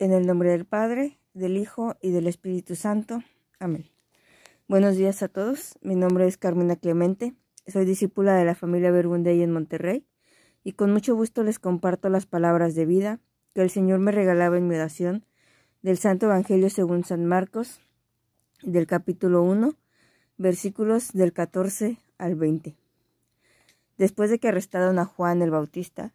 En el nombre del Padre, del Hijo y del Espíritu Santo. Amén. Buenos días a todos. Mi nombre es Carmina Clemente. Soy discípula de la familia Bergundey en Monterrey y con mucho gusto les comparto las palabras de vida que el Señor me regalaba en mi oración del Santo Evangelio según San Marcos, del capítulo 1, versículos del 14 al 20. Después de que arrestaron a Juan el Bautista,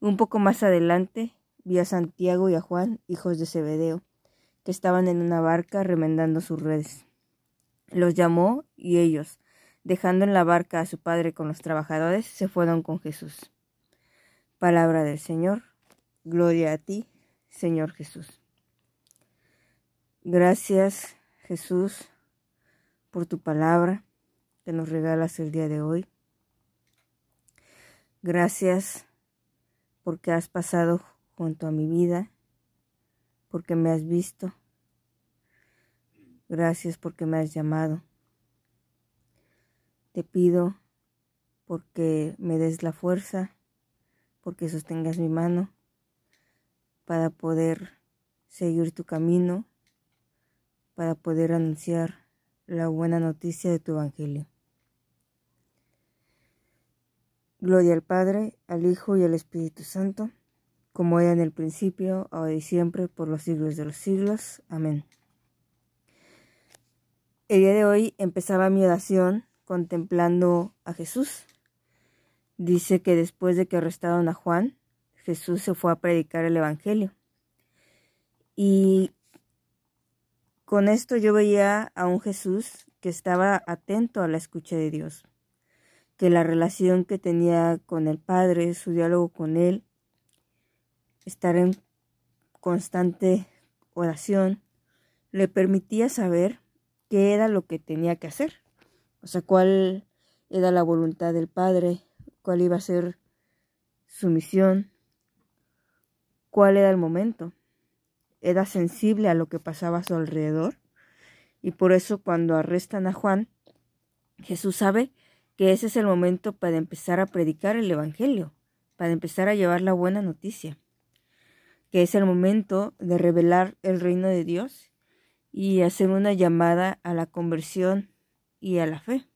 Un poco más adelante vi a Santiago y a Juan, hijos de Zebedeo, que estaban en una barca remendando sus redes. Los llamó y ellos, dejando en la barca a su padre con los trabajadores, se fueron con Jesús. Palabra del Señor. Gloria a ti, Señor Jesús. Gracias, Jesús, por tu palabra que nos regalas el día de hoy. Gracias porque has pasado junto a mi vida, porque me has visto. Gracias porque me has llamado. Te pido porque me des la fuerza, porque sostengas mi mano para poder seguir tu camino, para poder anunciar la buena noticia de tu Evangelio. Gloria al Padre, al Hijo y al Espíritu Santo, como era en el principio, ahora y siempre, por los siglos de los siglos. Amén. El día de hoy empezaba mi oración contemplando a Jesús. Dice que después de que arrestaron a Juan, Jesús se fue a predicar el Evangelio. Y con esto yo veía a un Jesús que estaba atento a la escucha de Dios que la relación que tenía con el Padre, su diálogo con Él, estar en constante oración, le permitía saber qué era lo que tenía que hacer, o sea, cuál era la voluntad del Padre, cuál iba a ser su misión, cuál era el momento. Era sensible a lo que pasaba a su alrededor y por eso cuando arrestan a Juan, Jesús sabe que ese es el momento para empezar a predicar el Evangelio, para empezar a llevar la buena noticia, que es el momento de revelar el reino de Dios y hacer una llamada a la conversión y a la fe.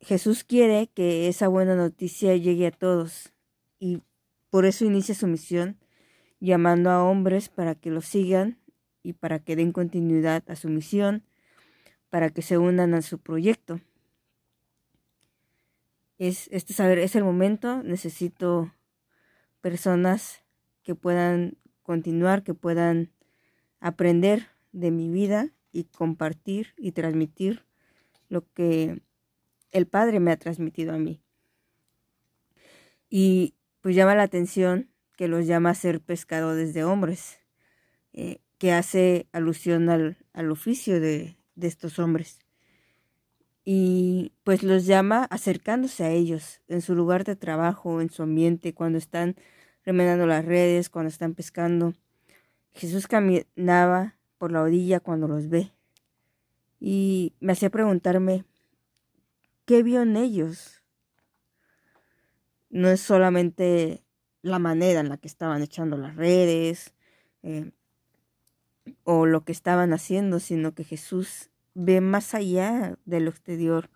Jesús quiere que esa buena noticia llegue a todos y por eso inicia su misión llamando a hombres para que lo sigan y para que den continuidad a su misión, para que se unan a su proyecto es este saber, es el momento, necesito personas que puedan continuar, que puedan aprender de mi vida y compartir y transmitir lo que el Padre me ha transmitido a mí. Y pues llama la atención que los llama a ser pescadores de hombres, eh, que hace alusión al, al oficio de, de estos hombres y pues los llama acercándose a ellos en su lugar de trabajo, en su ambiente, cuando están remendando las redes, cuando están pescando. Jesús caminaba por la orilla cuando los ve y me hacía preguntarme, ¿qué vio en ellos? No es solamente la manera en la que estaban echando las redes eh, o lo que estaban haciendo, sino que Jesús ve más allá de lo exterior,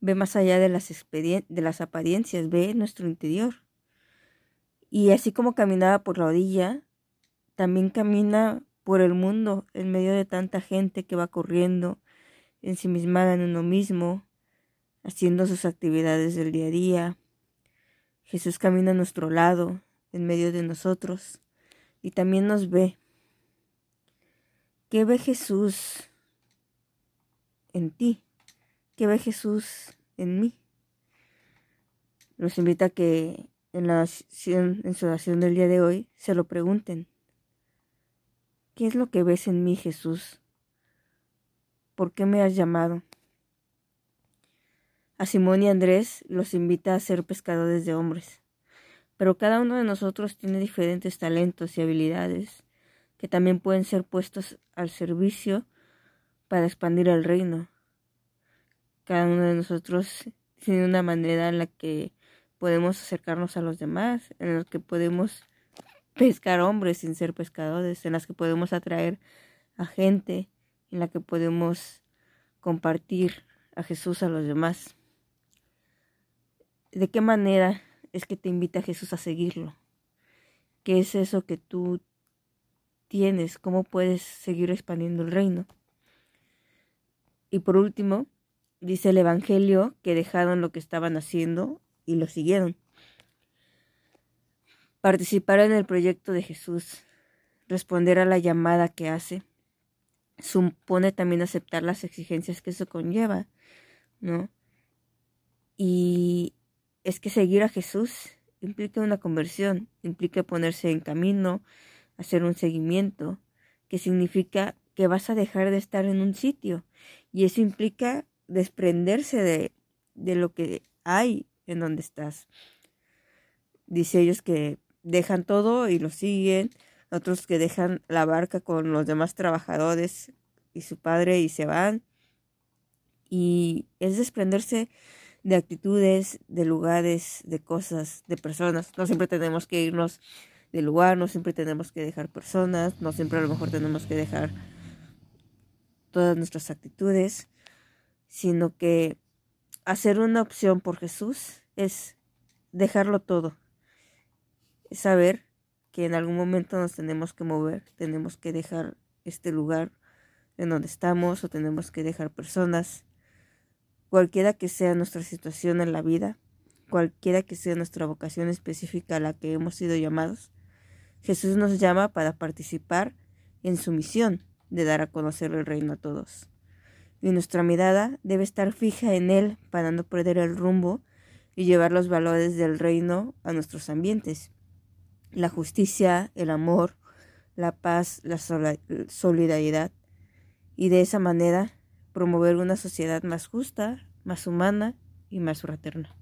ve más allá de las, de las apariencias, ve nuestro interior. Y así como caminaba por la orilla, también camina por el mundo en medio de tanta gente que va corriendo, ensimismada en uno mismo, haciendo sus actividades del día a día. Jesús camina a nuestro lado, en medio de nosotros, y también nos ve. ¿Qué ve Jesús en ti? ¿Qué ve Jesús en mí? Los invita a que en, la en su oración del día de hoy se lo pregunten. ¿Qué es lo que ves en mí, Jesús? ¿Por qué me has llamado? A Simón y Andrés los invita a ser pescadores de hombres, pero cada uno de nosotros tiene diferentes talentos y habilidades que también pueden ser puestos al servicio para expandir el reino. Cada uno de nosotros tiene una manera en la que podemos acercarnos a los demás, en la que podemos pescar hombres sin ser pescadores, en las que podemos atraer a gente, en la que podemos compartir a Jesús a los demás. ¿De qué manera es que te invita Jesús a seguirlo? ¿Qué es eso que tú tienes? ¿Cómo puedes seguir expandiendo el reino? Y por último, dice el Evangelio que dejaron lo que estaban haciendo y lo siguieron. Participar en el proyecto de Jesús, responder a la llamada que hace, supone también aceptar las exigencias que eso conlleva, ¿no? Y es que seguir a Jesús implica una conversión, implica ponerse en camino, hacer un seguimiento, que significa que vas a dejar de estar en un sitio y eso implica desprenderse de, de lo que hay en donde estás. Dice ellos que dejan todo y lo siguen, otros que dejan la barca con los demás trabajadores y su padre y se van. Y es desprenderse de actitudes, de lugares, de cosas, de personas. No siempre tenemos que irnos del lugar, no siempre tenemos que dejar personas, no siempre a lo mejor tenemos que dejar todas nuestras actitudes, sino que hacer una opción por Jesús es dejarlo todo. Es saber que en algún momento nos tenemos que mover, tenemos que dejar este lugar en donde estamos o tenemos que dejar personas Cualquiera que sea nuestra situación en la vida, cualquiera que sea nuestra vocación específica a la que hemos sido llamados, Jesús nos llama para participar en su misión de dar a conocer el reino a todos. Y nuestra mirada debe estar fija en Él para no perder el rumbo y llevar los valores del reino a nuestros ambientes. La justicia, el amor, la paz, la solidaridad. Y de esa manera promover una sociedad más justa, más humana y más fraterna.